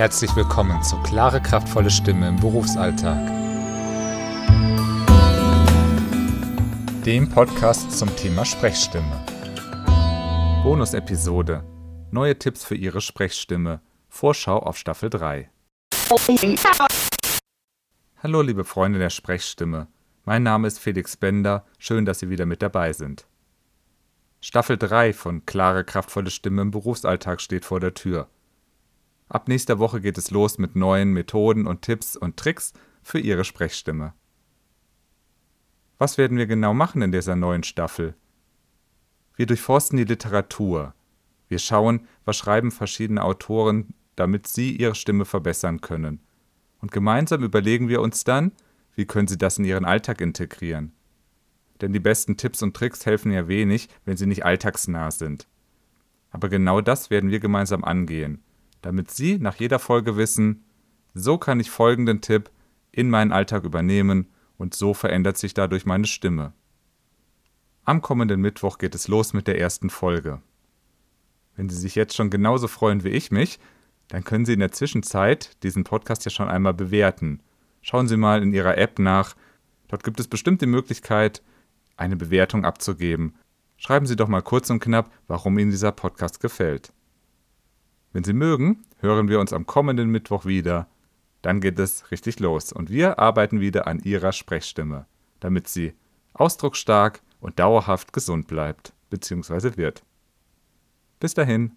Herzlich willkommen zu Klare, kraftvolle Stimme im Berufsalltag. Dem Podcast zum Thema Sprechstimme. Bonus-Episode. Neue Tipps für Ihre Sprechstimme. Vorschau auf Staffel 3. Hallo liebe Freunde der Sprechstimme. Mein Name ist Felix Bender. Schön, dass Sie wieder mit dabei sind. Staffel 3 von Klare, kraftvolle Stimme im Berufsalltag steht vor der Tür. Ab nächster Woche geht es los mit neuen Methoden und Tipps und Tricks für Ihre Sprechstimme. Was werden wir genau machen in dieser neuen Staffel? Wir durchforsten die Literatur. Wir schauen, was schreiben verschiedene Autoren, damit sie ihre Stimme verbessern können. Und gemeinsam überlegen wir uns dann, wie können sie das in ihren Alltag integrieren. Denn die besten Tipps und Tricks helfen ja wenig, wenn sie nicht alltagsnah sind. Aber genau das werden wir gemeinsam angehen damit Sie nach jeder Folge wissen, so kann ich folgenden Tipp in meinen Alltag übernehmen und so verändert sich dadurch meine Stimme. Am kommenden Mittwoch geht es los mit der ersten Folge. Wenn Sie sich jetzt schon genauso freuen wie ich mich, dann können Sie in der Zwischenzeit diesen Podcast ja schon einmal bewerten. Schauen Sie mal in Ihrer App nach. Dort gibt es bestimmt die Möglichkeit, eine Bewertung abzugeben. Schreiben Sie doch mal kurz und knapp, warum Ihnen dieser Podcast gefällt. Wenn Sie mögen, hören wir uns am kommenden Mittwoch wieder. Dann geht es richtig los und wir arbeiten wieder an Ihrer Sprechstimme, damit sie ausdrucksstark und dauerhaft gesund bleibt bzw. wird. Bis dahin.